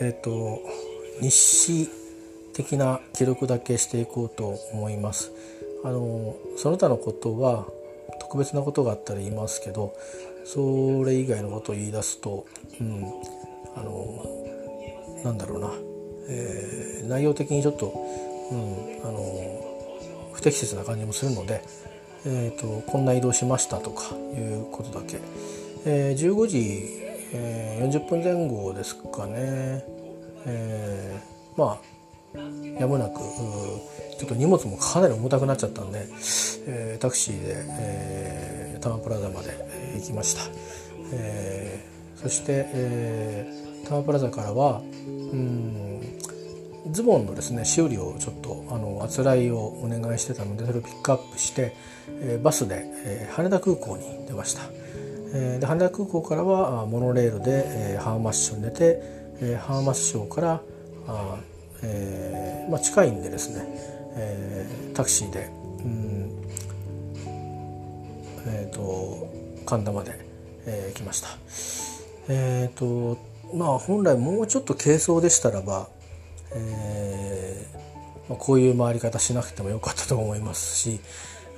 えっ、ー、と日誌的な記録だけしていこうと思います。あのその他のことは特別なことがあったら言いますけどそれ以外のことを言い出すと、うん、あのなんだろうな、えー、内容的にちょっと、うん、あの不適切な感じもするので、えーと、こんな移動しましたとかいうことだけ、えー、15時、えー、40分前後ですかね、えー、まあやむなくちょっと荷物もかなり重たくなっちゃったんで、えー、タクシーで、えー、タワプラザまで行きました、えー、そして、えー、タワプラザからはうんズボンのですね修理をちょっとあのあつらいをお願いしてたのでそれをピックアップして、えー、バスで、えー、羽田空港に出ました、えー、で羽田空港からはモノレールで、えー、ハーマス省に出て、えー、ハーマス省からあ、えーまあ、近いんでですね、えー、タクシーで、うんえーと、神田まで、えー、来ました。えーとまあ本来もうちょっと軽装でしたらば、えーまあ、こういう回り方しなくてもよかったと思いますし、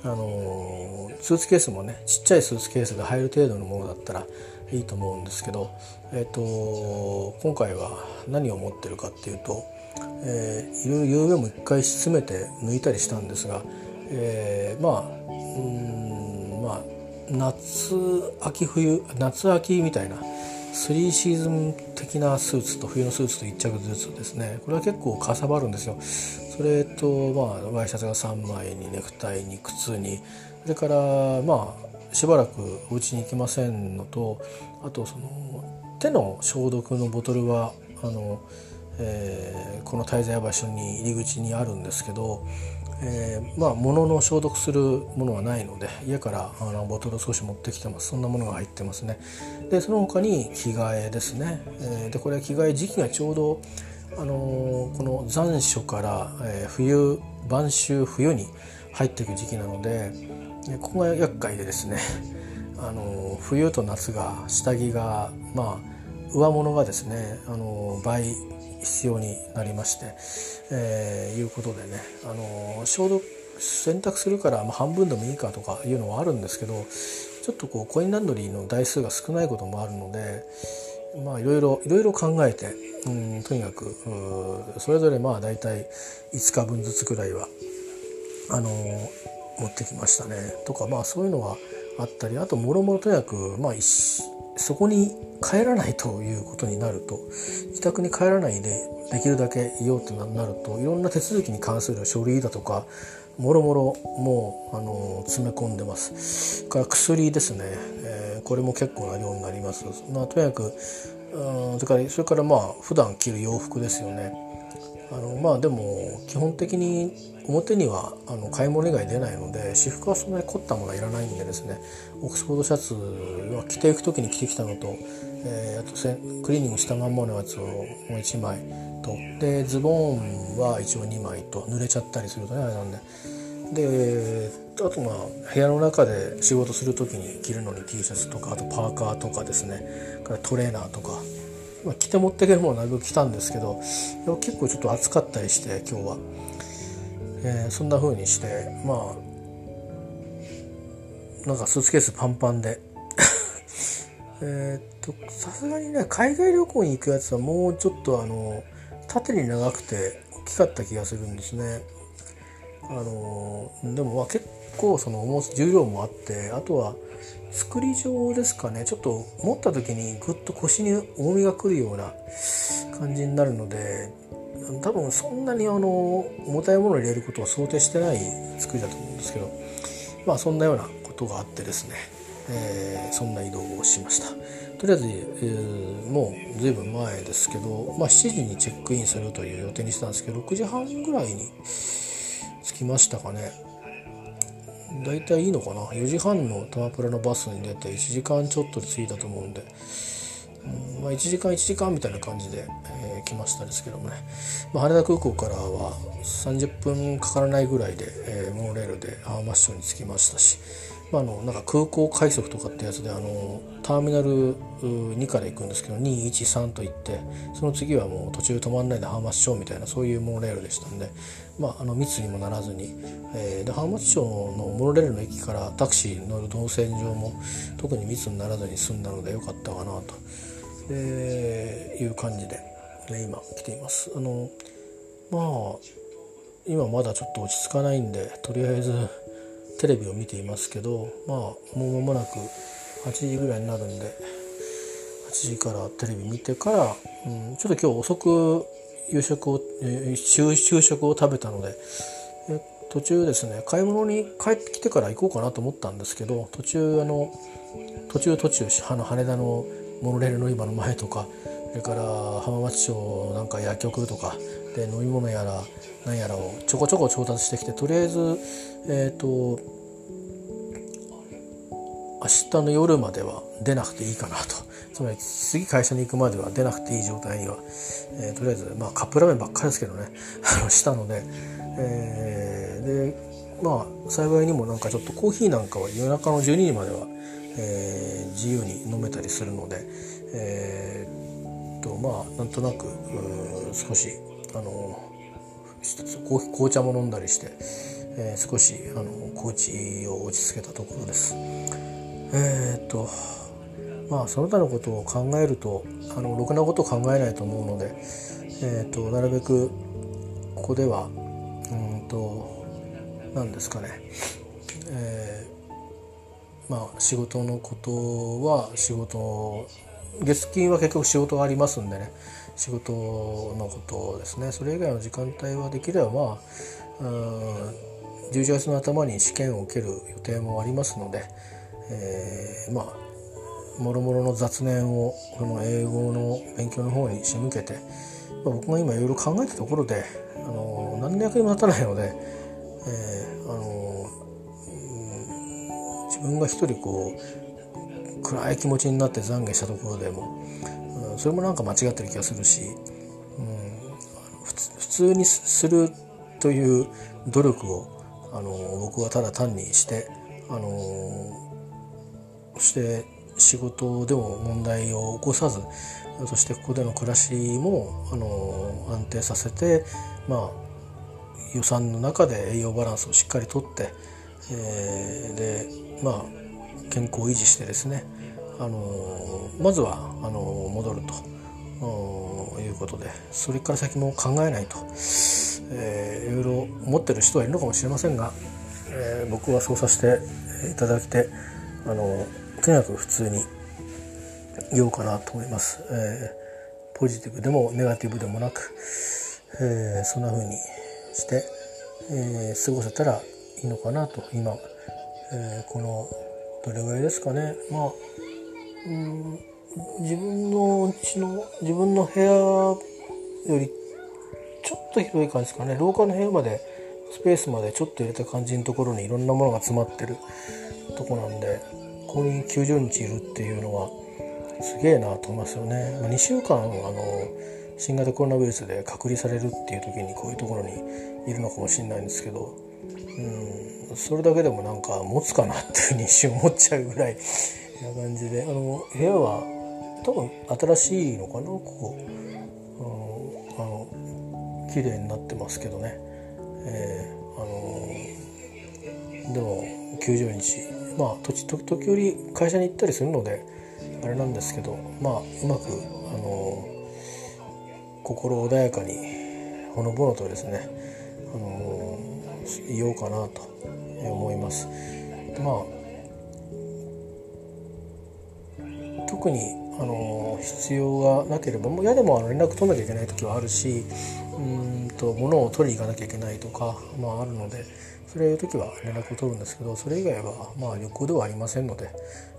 あのスーツケースもねちっちゃいスーツケースが入る程度のものだったらいいと思うんですけど、えーと、今回は何を持ってるかっていうと、えー、いろいろ夕べも一回詰めて抜いたりしたんですが、えー、まあうんまあ夏秋冬夏秋みたいな3シーズン的なスーツと冬のスーツと1着ずつですね。これは結構かさばるんですよ。それとまあワイシャツが3枚にネクタイに靴に。それからまあしばらくお家に行きませんのとあとその手の消毒のボトルはあの、えー、この滞在場所に入り口にあるんですけどえー、まあ物の消毒するものはないので家からあのボトルを少し持ってきてます。そんなものが入ってますね。でその他に着替えですね、えー、でこれ着替え時期がちょうどあの、この残暑から、え、冬晩秋冬に入っていく時期なのでここが厄介でですねあの冬と夏が下着がまあ上物がですねあの倍必要になりまして、えー、いうことでね、あの消毒洗濯するから、ま、半分でもいいかとかいうのはあるんですけどちょっとこうコインランドリーの台数が少ないこともあるのでまあいろいろいろいろ考えて、うん、とにかくそれぞれまあ大体5日分ずつくらいはあの持ってきましたね。とかまあそういうのはあったりあともろもろとにかくまあそこに帰らないということになると自宅に帰らないでできるだけいようとなるといろんな手続きに関する書類だとかもろもろもうあの詰め込んでます。から薬ですね、これも結構な量になります、まあ、とにかくうんそれからそれからまあ普段着る洋服ですよね。あのまあでも基本的に表にはあの買い物以外出ないので私服はそんなに凝ったものはいらないんでですね。オックスフォードシャツは着ていく時に着てきたのと、えー、あとクリーニングしたまんまのやつをもう1枚と。でズボンは一応2枚と。濡れちゃったりするとねあれなんで。であとまあ部屋の中で仕事する時に着るのに T シャツとかあとパーカーとかですね。からトレーナーとか。まあ、着て持っていけるものなるべく着たんですけど結構ちょっと暑かったりして今日は、えー、そんな風にしてまあなんかスーツケースパンパンで。えっとさすがにね海外旅行に行くやつはもうちょっとあの縦に長くて大きかった気がするんですね。あのでもまあ結構その重重量もあってあとは作り上ですかね。ちょっと持った時にぐっと腰に重みがくるような感じになるので多分そんなにあの重たいものを入れることを想定してない作りだと思うんですけどまあそんなようなことがあってですね、えー、そんな移動をしました。とりあえず、えー、もう随分前ですけど、まあ、7時にチェックインするという予定にしてたんですけど6時半ぐらいに来ましたかね。大体いいのかな？4時半のタマプラのバスに出て1時間ちょっとで着いたと思うんで、まあ、1時間1時間みたいな感じで、えー、来ましたですけどもね、まあ、羽田空港からは30分かからないぐらいで、えー、モノレールで浜松町に着きましたし、まあ、あのなんか空港快速とかってやつであのターミナル2から行くんですけど213と行ってその次はもう途中止まんないで浜松町みたいなそういうモノレールでしたんで、まあ、あの密にもならずに、えー、で浜松町のモノレールの駅からタクシーに乗る動線上も特に密にならずに済んだのでよかったかなと、えー、いう感じで、ね、今来ています。あのまあ今まだちょっと落ち着かないんでとりあえずテレビを見ていますけどまあもう間もなく8時ぐらいになるんで8時からテレビ見てから、うん、ちょっと今日遅く夕食を、え、昼食を食べたのでえ途中ですね買い物に帰ってきてから行こうかなと思ったんですけど途中あの途中途中羽田のモノレール乗り場の前とかそれから浜松町なんか薬局とかで飲み物やら何やらをちょこちょこ調達してきてとりあえずえっ、ー、と明日の夜までは出なくていいかなと。つまり次会社に行くまでは出なくていい状態には、えー、とりあえず、まあ、カップラーメンばっかりですけどね。したので、えー、でまあ幸いにもなんかちょっとコーヒーなんかは夜中の12時までは、えー、自由に飲めたりするので、えー、とまあなんとなく少しあの紅茶も飲んだりして、えー、少しあの高知を落ち着けたところです。えー、っとまあその他のことを考えるとあのろくなことを考えないと思うので、えー、っとなるべくここではうんと何ですかね、えー、まあ仕事のことは仕事月金は結局仕事がありますんでね。仕事のことですね。それ以外の時間帯はできればまあうん11月の頭に試験を受ける予定もありますので、えー、まあもろもろの雑念をこの英語の勉強の方に仕向けて、まあ、僕が今いろいろ考えたところであの何の役にも立たないので、えー、自分が一人こう暗い気持ちになって懺悔したところでもそれもなんか間違ってる気がするし、うん、普通にするという努力をあの僕はただ単にしてあのして仕事でも問題を起こさずそしてここでの暮らしもあの安定させて、まあ、予算の中で栄養バランスをしっかりとって、えー、でまあ健康を維持してですねあのまずはあの戻るということでそれから先も考えないと、えー、いろいろ思ってる人はいるのかもしれませんが、えー、僕はそうさせていただきてあのとにかく普通に言おうかなと思います。えー、ポジティブでもネガティブでもなく、えー、そんな風にして、えー、過ごせたらいいのかなと今、えー、このどれぐらいですかねまあうん自分の家の自分の部屋よりちょっと広い感じですかね廊下の部屋までスペースまでちょっと入れた感じのところにいろんなものが詰まってるとこなんでここに90日いるっていうのはすげえなと思いますよね。まあ、2週間あの新型コロナウイルスで隔離されるっていう時にこういうところにいるのかもしれないんですけどうんそれだけでもなんか持つかなっていうふうに一瞬思っちゃうぐらいな感じであの部屋は多分新しいのかなここ、うん、あの綺麗になってますけどね、えー、あのでも90日まあ時時折会社に行ったりするのであれなんですけどまあうまくあの心穏やかにほのぼのとですねあの言おうかなと。思います。まあ特にあの必要がなければもう嫌でもあの連絡取んなきゃいけない時はあるしうんと物を取りに行かなきゃいけないとか、まあ、あるのでそれいう時は連絡を取るんですけどそれ以外はまあ旅行ではありませんので、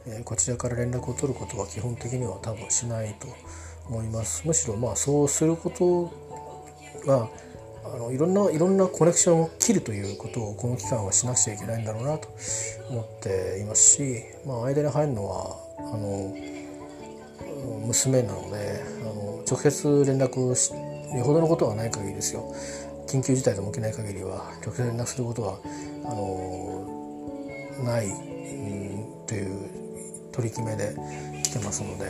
えー、こちらから連絡を取ることは基本的には多分しないと思いますむしろまあそうすることがあのいろんないろんなコネクションを切るということをこの期間はしなくちゃいけないんだろうなと思っていますし、まあ、間に入るのはあの娘なのであの直接連絡しよほどのことはない限りですよ。緊急事態でも起きない限りは直接連絡することはあのない、うん、という取り決めで来てますので、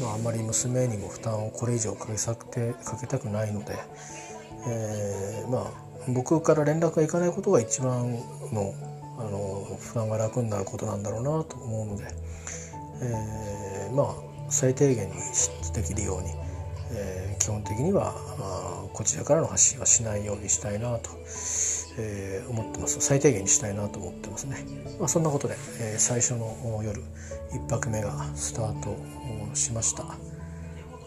まあ、あんまり娘にも負担をこれ以上かけさてかけたくないので、え、まあ僕から連絡がいかないことが一番のあの負担が楽になることなんだろうなと思うので、えー、まあ最低限にできるように、えー、基本的にはあこちらからの発信はしないようにしたいなと、えー、思ってます。最低限にしたいなと思ってますね、まあ、そんなことで、えー、最初の夜1泊目がスタートしました。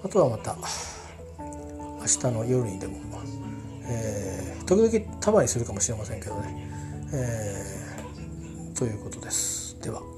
あとはまた明日の夜にでも、えー、時々束にするかもしれませんけどね、えー、ということです。では。